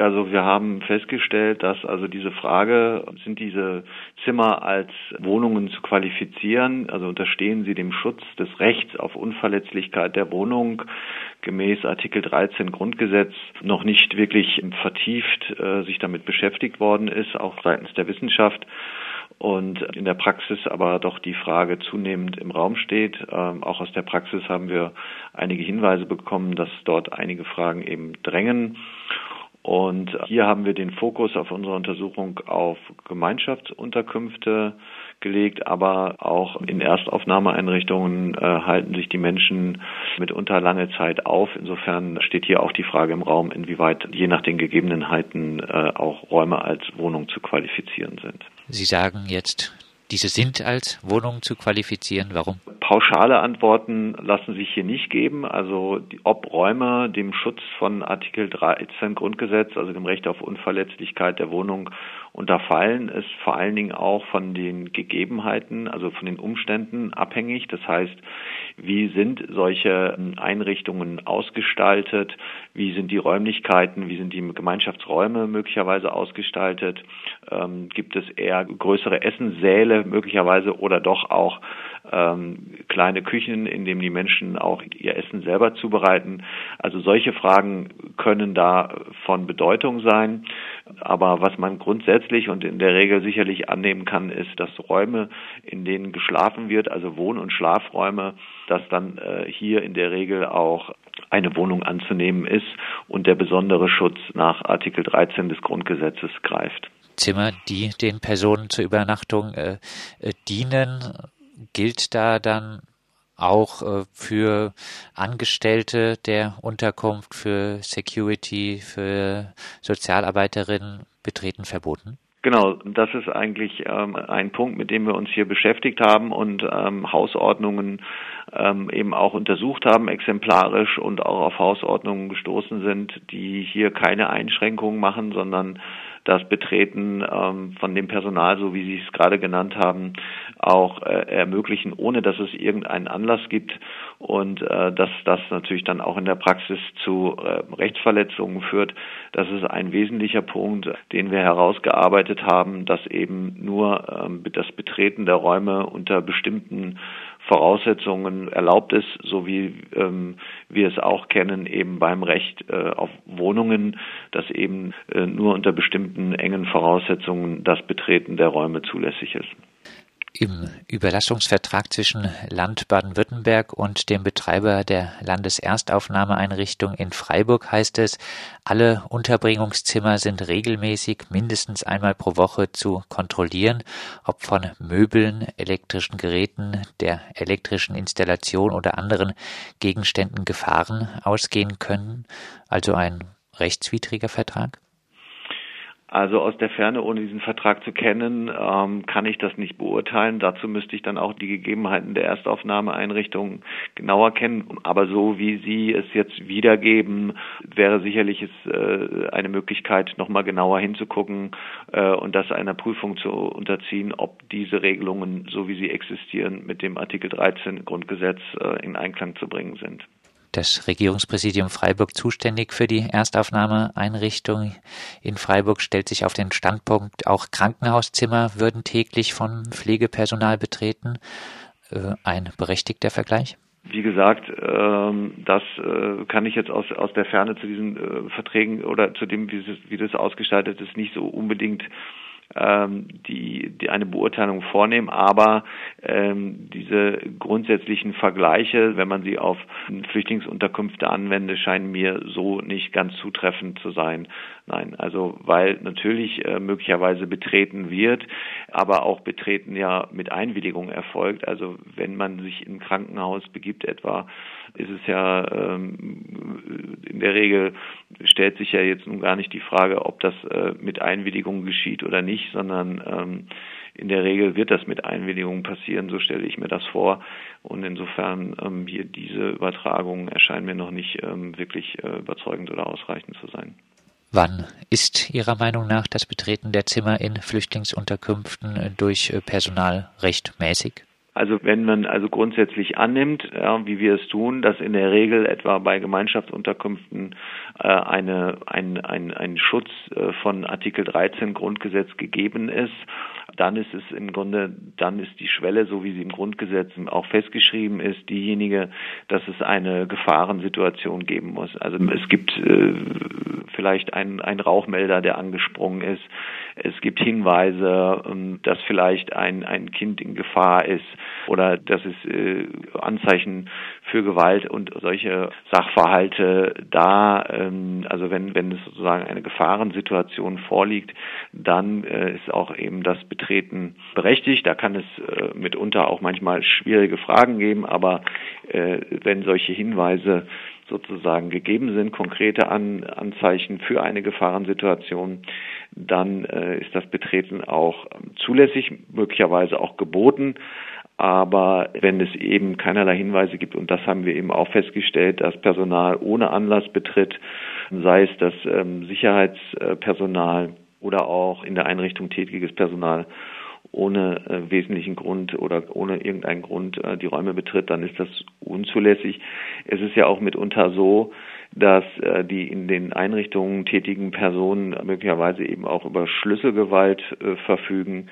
Also wir haben festgestellt, dass also diese Frage, sind diese Zimmer als Wohnungen zu qualifizieren, also unterstehen sie dem Schutz des Rechts auf Unverletzlichkeit der Wohnung gemäß Artikel 13 Grundgesetz noch nicht wirklich vertieft äh, sich damit beschäftigt worden ist, auch seitens der Wissenschaft und in der Praxis aber doch die Frage zunehmend im Raum steht. Ähm, auch aus der Praxis haben wir einige Hinweise bekommen, dass dort einige Fragen eben drängen. Und hier haben wir den Fokus auf unserer Untersuchung auf Gemeinschaftsunterkünfte gelegt, aber auch in Erstaufnahmeeinrichtungen äh, halten sich die Menschen mitunter lange Zeit auf. Insofern steht hier auch die Frage im Raum, inwieweit je nach den Gegebenheiten äh, auch Räume als Wohnung zu qualifizieren sind. Sie sagen jetzt, diese sind als Wohnung zu qualifizieren. Warum? Pauschale Antworten lassen sich hier nicht geben. Also ob Räume dem Schutz von Artikel 13 Grundgesetz, also dem Recht auf Unverletzlichkeit der Wohnung unterfallen, ist vor allen Dingen auch von den Gegebenheiten, also von den Umständen abhängig. Das heißt, wie sind solche Einrichtungen ausgestaltet, wie sind die Räumlichkeiten, wie sind die Gemeinschaftsräume möglicherweise ausgestaltet, ähm, gibt es eher größere Essenssäle möglicherweise oder doch auch ähm, kleine Küchen, in denen die Menschen auch ihr Essen selber zubereiten. Also solche Fragen können da von Bedeutung sein. Aber was man grundsätzlich und in der Regel sicherlich annehmen kann, ist, dass Räume, in denen geschlafen wird, also Wohn- und Schlafräume, dass dann äh, hier in der Regel auch eine Wohnung anzunehmen ist und der besondere Schutz nach Artikel 13 des Grundgesetzes greift. Zimmer, die den Personen zur Übernachtung äh, äh, dienen, gilt da dann auch äh, für Angestellte der Unterkunft, für Security, für Sozialarbeiterinnen betreten verboten? Genau, das ist eigentlich ähm, ein Punkt, mit dem wir uns hier beschäftigt haben und ähm, Hausordnungen ähm, eben auch untersucht haben, exemplarisch und auch auf Hausordnungen gestoßen sind, die hier keine Einschränkungen machen, sondern das Betreten ähm, von dem Personal, so wie Sie es gerade genannt haben, auch äh, ermöglichen, ohne dass es irgendeinen Anlass gibt und äh, dass das natürlich dann auch in der Praxis zu äh, Rechtsverletzungen führt. Das ist ein wesentlicher Punkt, den wir herausgearbeitet haben, dass eben nur ähm, das Betreten der Räume unter bestimmten Voraussetzungen erlaubt ist, so wie ähm, wir es auch kennen, eben beim Recht äh, auf Wohnungen, dass eben äh, nur unter bestimmten engen Voraussetzungen das Betreten der Räume zulässig ist. Im Überlassungsvertrag zwischen Land Baden-Württemberg und dem Betreiber der Landeserstaufnahmeeinrichtung in Freiburg heißt es, alle Unterbringungszimmer sind regelmäßig mindestens einmal pro Woche zu kontrollieren, ob von Möbeln, elektrischen Geräten, der elektrischen Installation oder anderen Gegenständen Gefahren ausgehen können, also ein rechtswidriger Vertrag? Also aus der Ferne, ohne diesen Vertrag zu kennen, ähm, kann ich das nicht beurteilen. Dazu müsste ich dann auch die Gegebenheiten der Erstaufnahmeeinrichtung genauer kennen. Aber so wie Sie es jetzt wiedergeben, wäre sicherlich es, äh, eine Möglichkeit, nochmal genauer hinzugucken äh, und das einer Prüfung zu unterziehen, ob diese Regelungen, so wie sie existieren, mit dem Artikel 13 Grundgesetz äh, in Einklang zu bringen sind das Regierungspräsidium Freiburg zuständig für die Erstaufnahmeeinrichtung in Freiburg stellt sich auf den Standpunkt, auch Krankenhauszimmer würden täglich von Pflegepersonal betreten. Äh, ein berechtigter Vergleich? Wie gesagt, ähm, das äh, kann ich jetzt aus, aus der Ferne zu diesen äh, Verträgen oder zu dem, wie, wie das ausgestaltet ist, nicht so unbedingt ähm, die, die eine Beurteilung vornehmen, aber ähm, diese grundsätzlichen Vergleiche, wenn man sie auf Flüchtlingsunterkünfte anwende, scheinen mir so nicht ganz zutreffend zu sein. Nein, also weil natürlich äh, möglicherweise betreten wird, aber auch betreten ja mit Einwilligung erfolgt. Also wenn man sich im Krankenhaus begibt etwa, ist es ja ähm, in der Regel stellt sich ja jetzt nun gar nicht die Frage, ob das äh, mit Einwilligung geschieht oder nicht, sondern ähm, in der Regel wird das mit Einwilligung passieren, so stelle ich mir das vor. Und insofern ähm, hier diese Übertragungen erscheinen mir noch nicht ähm, wirklich äh, überzeugend oder ausreichend zu sein. Wann ist Ihrer Meinung nach das Betreten der Zimmer in Flüchtlingsunterkünften durch Personal rechtmäßig? Also wenn man also grundsätzlich annimmt, ja, wie wir es tun, dass in der Regel etwa bei Gemeinschaftsunterkünften äh, eine, ein, ein, ein Schutz äh, von Artikel 13 Grundgesetz gegeben ist, dann ist es im Grunde, dann ist die Schwelle, so wie sie im Grundgesetz auch festgeschrieben ist, diejenige, dass es eine Gefahrensituation geben muss. Also es gibt äh, vielleicht einen, einen Rauchmelder, der angesprungen ist. Es gibt Hinweise, ähm, dass vielleicht ein, ein Kind in Gefahr ist oder dass es äh, Anzeichen für Gewalt und solche Sachverhalte da, ähm, also wenn, wenn es sozusagen eine Gefahrensituation vorliegt, dann äh, ist auch eben das Betreten berechtigt. Da kann es äh, mitunter auch manchmal schwierige Fragen geben, aber äh, wenn solche Hinweise sozusagen gegeben sind, konkrete An Anzeichen für eine Gefahrensituation, dann äh, ist das Betreten auch zulässig, möglicherweise auch geboten. Aber wenn es eben keinerlei Hinweise gibt, und das haben wir eben auch festgestellt, dass Personal ohne Anlass betritt, sei es das ähm, Sicherheitspersonal oder auch in der Einrichtung tätiges Personal ohne äh, wesentlichen Grund oder ohne irgendeinen Grund äh, die Räume betritt, dann ist das unzulässig. Es ist ja auch mitunter so, dass äh, die in den Einrichtungen tätigen Personen möglicherweise eben auch über Schlüsselgewalt äh, verfügen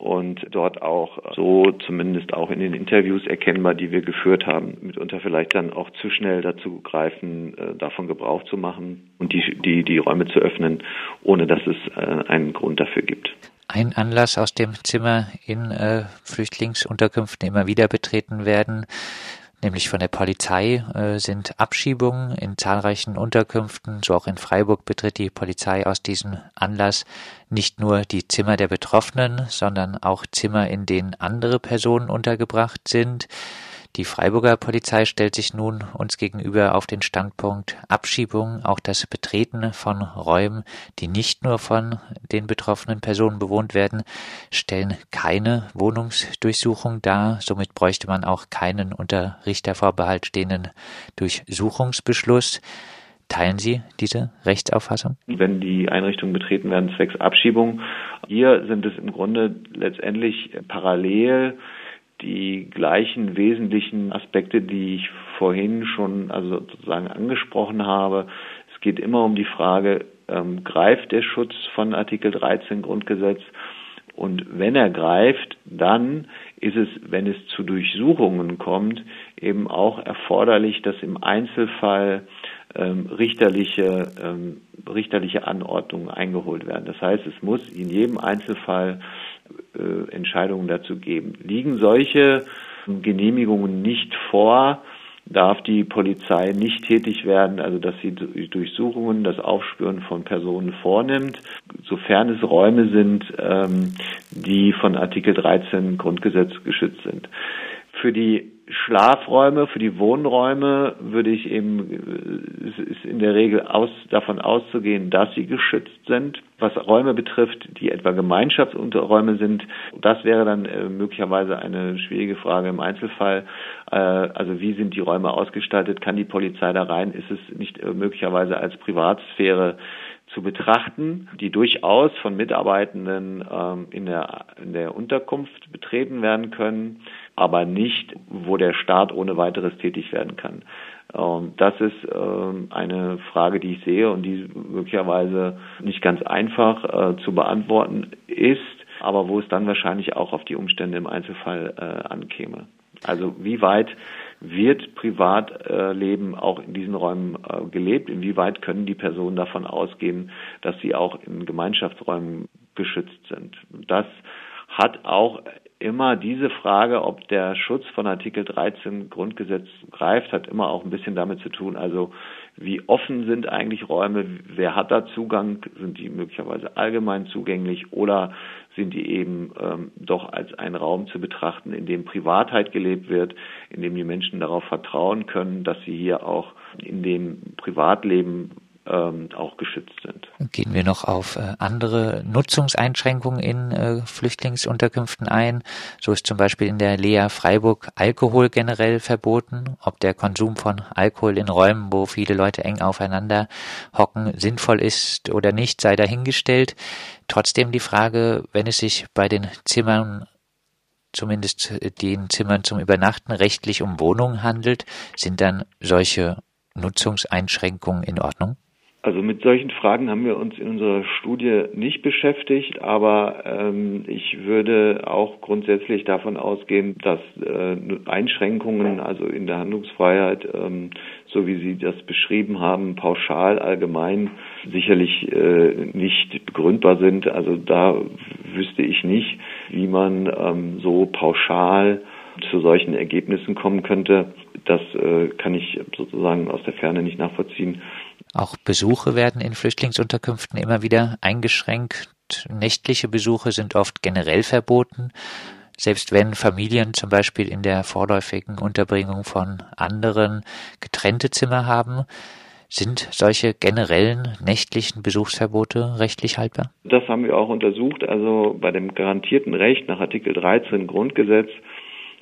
und dort auch so zumindest auch in den Interviews erkennbar, die wir geführt haben, mitunter vielleicht dann auch zu schnell dazu greifen, äh, davon Gebrauch zu machen und die, die, die Räume zu öffnen, ohne dass es äh, einen Grund dafür gibt. Ein Anlass aus dem Zimmer in äh, Flüchtlingsunterkünften immer wieder betreten werden, nämlich von der Polizei, äh, sind Abschiebungen in zahlreichen Unterkünften, so auch in Freiburg betritt die Polizei aus diesem Anlass nicht nur die Zimmer der Betroffenen, sondern auch Zimmer, in denen andere Personen untergebracht sind. Die Freiburger Polizei stellt sich nun uns gegenüber auf den Standpunkt Abschiebung, auch das Betreten von Räumen, die nicht nur von den betroffenen Personen bewohnt werden, stellen keine Wohnungsdurchsuchung dar. Somit bräuchte man auch keinen unter Richtervorbehalt stehenden Durchsuchungsbeschluss. Teilen Sie diese Rechtsauffassung? Wenn die Einrichtungen betreten werden zwecks Abschiebung, hier sind es im Grunde letztendlich parallel die gleichen wesentlichen Aspekte, die ich vorhin schon also sozusagen angesprochen habe. Es geht immer um die Frage, ähm, greift der Schutz von Artikel 13 Grundgesetz? Und wenn er greift, dann ist es, wenn es zu Durchsuchungen kommt, eben auch erforderlich, dass im Einzelfall ähm, richterliche, ähm, richterliche Anordnungen eingeholt werden. Das heißt, es muss in jedem Einzelfall äh, Entscheidungen dazu geben. Liegen solche Genehmigungen nicht vor, darf die Polizei nicht tätig werden, also dass sie Durchsuchungen, das Aufspüren von Personen vornimmt, sofern es Räume sind, ähm, die von Artikel 13 Grundgesetz geschützt sind. Für die Schlafräume, für die Wohnräume würde ich eben, ist in der Regel aus, davon auszugehen, dass sie geschützt sind. Was Räume betrifft, die etwa Gemeinschaftsunterräume sind, das wäre dann äh, möglicherweise eine schwierige Frage im Einzelfall. Äh, also wie sind die Räume ausgestaltet? Kann die Polizei da rein? Ist es nicht äh, möglicherweise als Privatsphäre zu betrachten, die durchaus von Mitarbeitenden ähm, in, der, in der Unterkunft betreten werden können, aber nicht, wo der Staat ohne weiteres tätig werden kann. Ähm, das ist ähm, eine Frage, die ich sehe und die möglicherweise nicht ganz einfach äh, zu beantworten ist, aber wo es dann wahrscheinlich auch auf die Umstände im Einzelfall äh, ankäme. Also wie weit wird Privatleben auch in diesen Räumen äh, gelebt? Inwieweit können die Personen davon ausgehen, dass sie auch in Gemeinschaftsräumen geschützt sind? Das hat auch immer diese Frage, ob der Schutz von Artikel 13 Grundgesetz greift, hat immer auch ein bisschen damit zu tun, also wie offen sind eigentlich Räume, wer hat da Zugang, sind die möglicherweise allgemein zugänglich? Oder sind die eben ähm, doch als ein Raum zu betrachten, in dem Privatheit gelebt wird, in dem die Menschen darauf vertrauen können, dass sie hier auch in dem Privatleben auch geschützt sind. Gehen wir noch auf äh, andere Nutzungseinschränkungen in äh, Flüchtlingsunterkünften ein. So ist zum Beispiel in der Lea Freiburg Alkohol generell verboten. Ob der Konsum von Alkohol in Räumen, wo viele Leute eng aufeinander hocken, sinnvoll ist oder nicht, sei dahingestellt. Trotzdem die Frage, wenn es sich bei den Zimmern zumindest den Zimmern zum Übernachten rechtlich um Wohnungen handelt, sind dann solche Nutzungseinschränkungen in Ordnung? Also mit solchen Fragen haben wir uns in unserer Studie nicht beschäftigt, aber ähm, ich würde auch grundsätzlich davon ausgehen, dass äh, Einschränkungen, also in der Handlungsfreiheit, ähm, so wie Sie das beschrieben haben, pauschal allgemein sicherlich äh, nicht begründbar sind. Also da wüsste ich nicht, wie man ähm, so pauschal zu solchen Ergebnissen kommen könnte. Das äh, kann ich sozusagen aus der Ferne nicht nachvollziehen. Auch Besuche werden in Flüchtlingsunterkünften immer wieder eingeschränkt. Nächtliche Besuche sind oft generell verboten. Selbst wenn Familien zum Beispiel in der vorläufigen Unterbringung von anderen getrennte Zimmer haben, sind solche generellen nächtlichen Besuchsverbote rechtlich haltbar? Das haben wir auch untersucht. Also bei dem garantierten Recht nach Artikel 13 Grundgesetz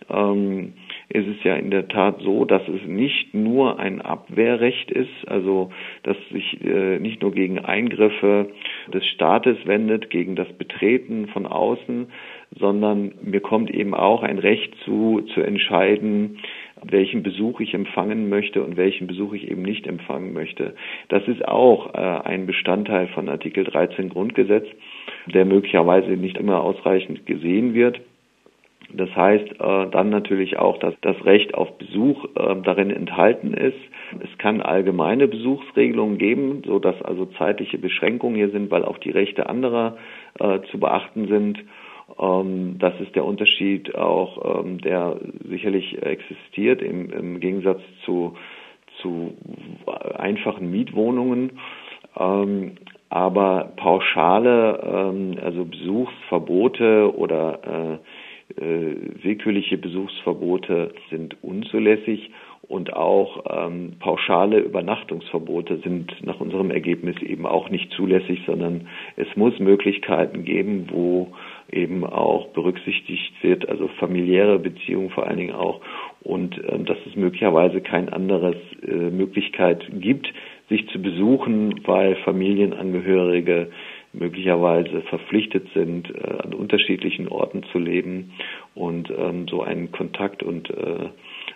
ähm, ist es ja in der Tat so, dass es nicht nur ein Abwehrrecht ist, also dass sich äh, nicht nur gegen Eingriffe des Staates wendet, gegen das Betreten von außen, sondern mir kommt eben auch ein Recht zu, zu entscheiden, welchen Besuch ich empfangen möchte und welchen Besuch ich eben nicht empfangen möchte. Das ist auch äh, ein Bestandteil von Artikel 13 Grundgesetz, der möglicherweise nicht immer ausreichend gesehen wird. Das heißt äh, dann natürlich auch, dass das Recht auf Besuch äh, darin enthalten ist. Es kann allgemeine Besuchsregelungen geben, so dass also zeitliche Beschränkungen hier sind, weil auch die Rechte anderer äh, zu beachten sind. Ähm, das ist der Unterschied auch, ähm, der sicherlich existiert im, im Gegensatz zu, zu einfachen Mietwohnungen. Ähm, aber pauschale, ähm, also Besuchsverbote oder äh, willkürliche Besuchsverbote sind unzulässig und auch ähm, pauschale Übernachtungsverbote sind nach unserem Ergebnis eben auch nicht zulässig, sondern es muss Möglichkeiten geben, wo eben auch berücksichtigt wird, also familiäre Beziehungen vor allen Dingen auch. Und ähm, dass es möglicherweise kein anderes äh, Möglichkeit gibt, sich zu besuchen, weil Familienangehörige möglicherweise verpflichtet sind, äh, an unterschiedlichen Orten zu leben und ähm, so ein Kontakt und äh,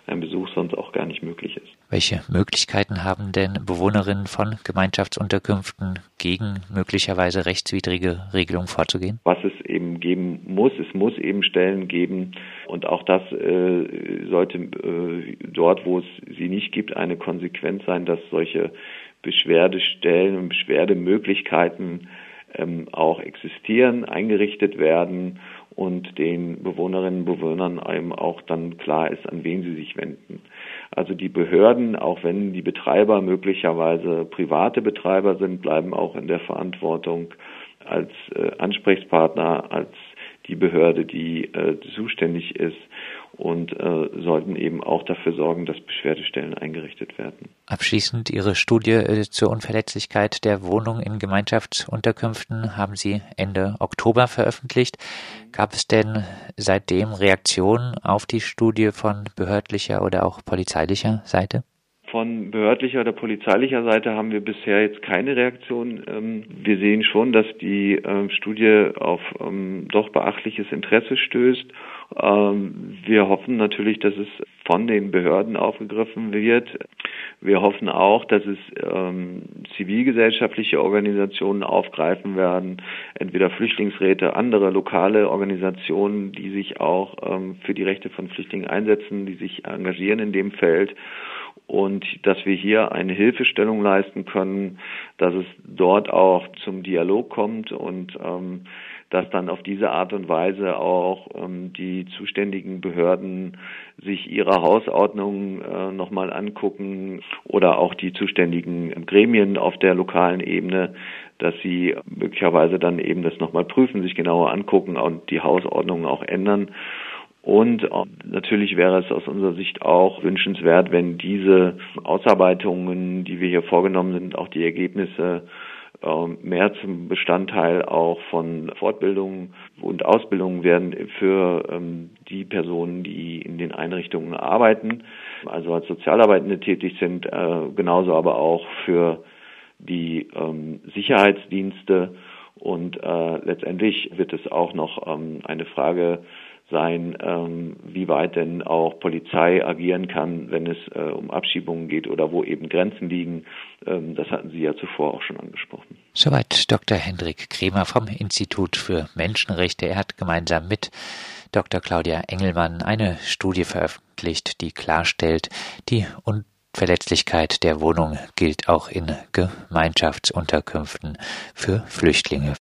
ein Besuch sonst auch gar nicht möglich ist. Welche Möglichkeiten haben denn Bewohnerinnen von Gemeinschaftsunterkünften gegen möglicherweise rechtswidrige Regelungen vorzugehen? Was es eben geben muss, es muss eben Stellen geben und auch das äh, sollte äh, dort, wo es sie nicht gibt, eine Konsequenz sein, dass solche Beschwerdestellen und Beschwerdemöglichkeiten ähm, auch existieren, eingerichtet werden und den Bewohnerinnen und Bewohnern einem auch dann klar ist, an wen sie sich wenden. Also die Behörden, auch wenn die Betreiber möglicherweise private Betreiber sind, bleiben auch in der Verantwortung als äh, Ansprechpartner, als die Behörde, die äh, zuständig ist und äh, sollten eben auch dafür sorgen, dass Beschwerdestellen eingerichtet werden. Abschließend Ihre Studie äh, zur Unverletzlichkeit der Wohnung in Gemeinschaftsunterkünften haben Sie Ende Oktober veröffentlicht. Gab es denn seitdem Reaktionen auf die Studie von behördlicher oder auch polizeilicher Seite? Von behördlicher oder polizeilicher Seite haben wir bisher jetzt keine Reaktion. Ähm, wir sehen schon, dass die ähm, Studie auf ähm, doch beachtliches Interesse stößt. Wir hoffen natürlich, dass es von den Behörden aufgegriffen wird. Wir hoffen auch, dass es zivilgesellschaftliche Organisationen aufgreifen werden, entweder Flüchtlingsräte, andere lokale Organisationen, die sich auch für die Rechte von Flüchtlingen einsetzen, die sich engagieren in dem Feld und dass wir hier eine Hilfestellung leisten können, dass es dort auch zum Dialog kommt und ähm, dass dann auf diese Art und Weise auch ähm, die zuständigen Behörden sich ihre Hausordnung äh, nochmal angucken oder auch die zuständigen Gremien auf der lokalen Ebene, dass sie möglicherweise dann eben das nochmal prüfen, sich genauer angucken und die Hausordnungen auch ändern und natürlich wäre es aus unserer Sicht auch wünschenswert, wenn diese Ausarbeitungen, die wir hier vorgenommen sind, auch die Ergebnisse ähm, mehr zum Bestandteil auch von Fortbildungen und Ausbildungen werden für ähm, die Personen, die in den Einrichtungen arbeiten, also als Sozialarbeitende tätig sind, äh, genauso aber auch für die ähm, Sicherheitsdienste. Und äh, letztendlich wird es auch noch eine Frage sein, ähm, wie weit denn auch Polizei agieren kann, wenn es äh, um Abschiebungen geht oder wo eben Grenzen liegen. Ähm, das hatten Sie ja zuvor auch schon angesprochen. Soweit Dr. Hendrik Kremer vom Institut für Menschenrechte. Er hat gemeinsam mit Dr. Claudia Engelmann eine Studie veröffentlicht, die klarstellt, die Unverletzlichkeit der Wohnung gilt auch in Gemeinschaftsunterkünften für Flüchtlinge.